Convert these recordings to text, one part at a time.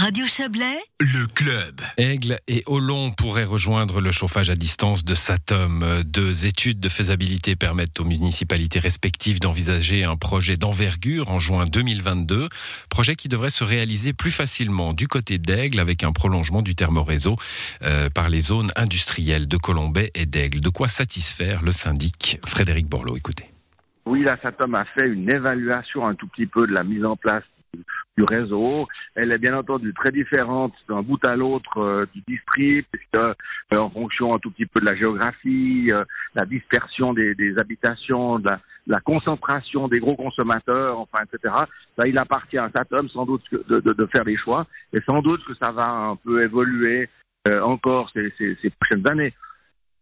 Radio Chablais, le club. Aigle et Olon pourraient rejoindre le chauffage à distance de Satom. Deux études de faisabilité permettent aux municipalités respectives d'envisager un projet d'envergure en juin 2022. Projet qui devrait se réaliser plus facilement du côté d'Aigle avec un prolongement du thermoréseau euh, par les zones industrielles de Colombay et d'Aigle. De quoi satisfaire le syndic Frédéric Borloo. Écoutez. Oui, la Satom a fait une évaluation un tout petit peu de la mise en place du réseau. Elle est bien entendu très différente d'un bout à l'autre euh, du district, puisque euh, en fonction un tout petit peu de la géographie, euh, la dispersion des, des habitations, de la, la, concentration des gros consommateurs, enfin, etc. Ça, il appartient à Satom sans doute de, de, de, faire des choix, et sans doute que ça va un peu évoluer encore ces, ces, ces prochaines années.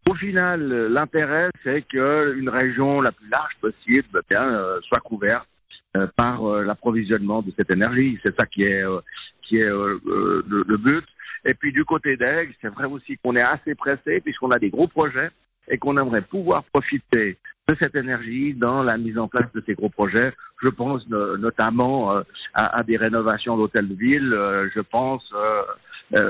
Au final, l'intérêt, c'est qu'une région la plus large possible eh bien, soit couverte euh, par euh, l'approvisionnement de cette énergie. C'est ça qui est euh, qui est le, le, but. Et puis du côté d'Aigle, c'est vrai aussi qu'on est assez pressé puisqu'on a des gros projets et qu'on aimerait pouvoir profiter de cette énergie dans la mise en place de ces gros projets. Je pense notamment à, à, des rénovations d'hôtels de ville. je pense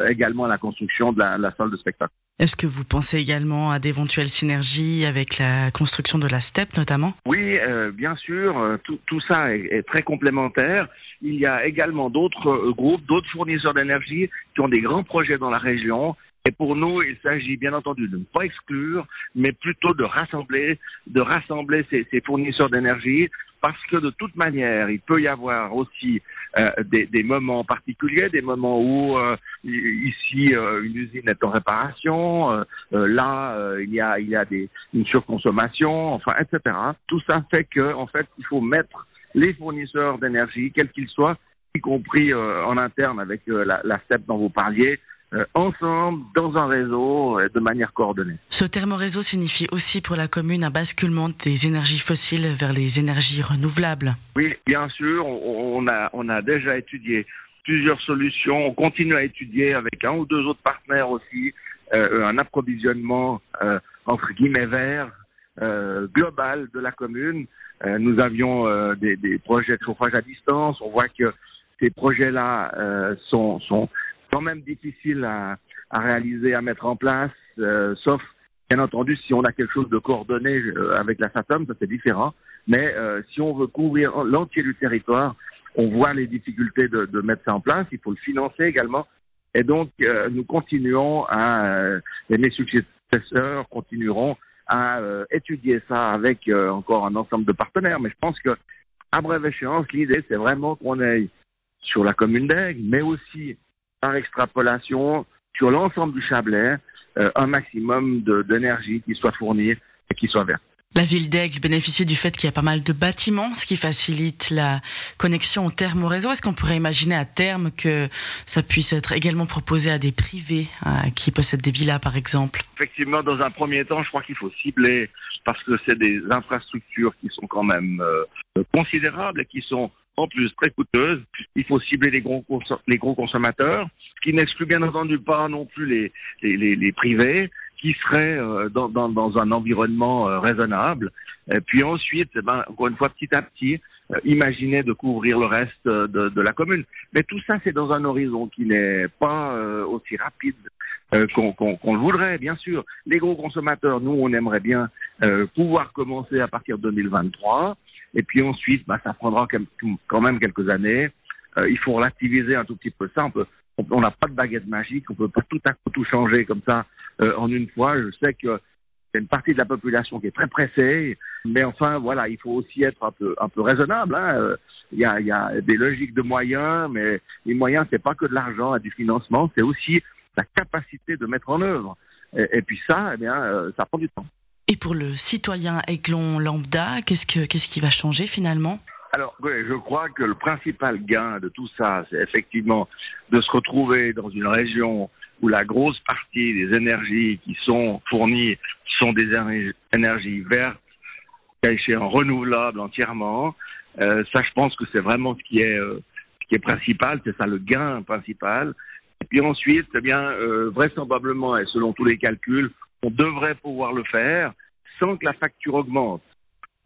également à la construction de la, la salle de spectacle. Est-ce que vous pensez également à d'éventuelles synergies avec la construction de la STEP notamment? Oui, euh, bien sûr. Euh, tout, tout ça est, est, très complémentaire. Il y a également d'autres euh, groupes, d'autres fournisseurs d'énergie qui ont des grands projets dans la région et pour nous, il s'agit bien entendu de ne pas exclure, mais plutôt de rassembler, de rassembler ces, ces fournisseurs d'énergie, parce que de toute manière, il peut y avoir aussi euh, des, des, moments particuliers, des moments où euh, ici euh, une usine est en réparation, euh, euh, là il y a il y a des, une surconsommation, enfin etc. Tout ça fait que en fait il faut mettre les fournisseurs d'énergie, quels qu'ils soient, y compris en interne avec la, la STEP dont vous parliez, ensemble, dans un réseau, de manière coordonnée. Ce terme réseau signifie aussi pour la commune un basculement des énergies fossiles vers les énergies renouvelables. Oui, bien sûr, on a, on a déjà étudié plusieurs solutions, on continue à étudier avec un ou deux autres partenaires aussi, euh, un approvisionnement euh, entre guillemets vert, euh, global de la commune. Nous avions des, projets de chauffage à distance, on voit que ces projets-là sont, sont quand même difficile à, à réaliser, à mettre en place, sauf bien entendu si on a quelque chose de coordonné avec la SATOM, ça c'est différent. Mais si on veut couvrir l'entier du territoire, on voit les difficultés de, de, mettre ça en place. Il faut le financer également. Et donc euh, nous continuons à, euh, et mes successeurs continueront à étudier ça avec encore un ensemble de partenaires. Mais je pense que à brève échéance, l'idée c'est vraiment qu'on aille sur la commune d'Aigle, mais aussi par extrapolation sur l'ensemble du Chablais euh, un maximum d'énergie qui soit fournie et qui soit verte. La ville d'Aigle bénéficie du fait qu'il y a pas mal de bâtiments, ce qui facilite la connexion au terme au réseau. Est-ce qu'on pourrait imaginer à terme que ça puisse être également proposé à des privés qui possèdent des villas, par exemple? Effectivement, dans un premier temps, je crois qu'il faut cibler parce que c'est des infrastructures qui sont quand même euh, considérables et qui sont en plus très coûteuse. Il faut cibler les gros, consommateurs, ce qui n'exclut bien entendu pas non plus les, les privés qui seraient euh, dans, dans, dans, un environnement euh, raisonnable. Et puis ensuite, eh ben, encore une fois, petit à petit, euh, imaginer de couvrir le reste de, de, la commune. Mais tout ça, c'est dans un horizon qui n'est pas aussi rapide qu'on qu le voudrait, bien sûr. Les gros consommateurs, nous, on aimerait bien pouvoir commencer à partir de 2023. Et puis ensuite, bah, ça prendra quand même quelques années. Euh, il faut relativiser un tout petit peu ça. On n'a pas de baguette magique, on peut pas tout tout changer comme ça euh, en une fois. Je sais que a une partie de la population qui est très pressée, mais enfin voilà, il faut aussi être un peu un peu raisonnable. Hein. Euh, il, y a, il y a des logiques de moyens, mais les moyens c'est pas que de l'argent et du financement, c'est aussi la capacité de mettre en œuvre. Et, et puis ça, eh bien, euh, ça prend du temps. Et pour le citoyen aiglon lambda, qu'est-ce, que, qu'est-ce qui va changer finalement? Alors, je crois que le principal gain de tout ça, c'est effectivement de se retrouver dans une région où la grosse partie des énergies qui sont fournies sont des énergies vertes, en renouvelables entièrement. Euh, ça, je pense que c'est vraiment ce qui est, euh, ce qui est principal, c'est ça le gain principal. Et puis ensuite, eh bien, euh, vraisemblablement et selon tous les calculs, on devrait pouvoir le faire sans que la facture augmente.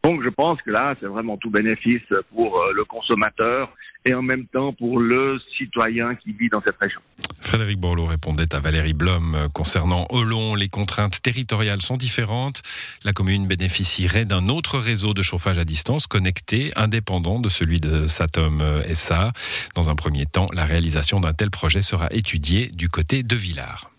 Donc je pense que là, c'est vraiment tout bénéfice pour le consommateur et en même temps pour le citoyen qui vit dans cette région. Frédéric Borloo répondait à Valérie Blom concernant Olon. Les contraintes territoriales sont différentes. La commune bénéficierait d'un autre réseau de chauffage à distance connecté, indépendant de celui de Satom SA. Dans un premier temps, la réalisation d'un tel projet sera étudiée du côté de Villars.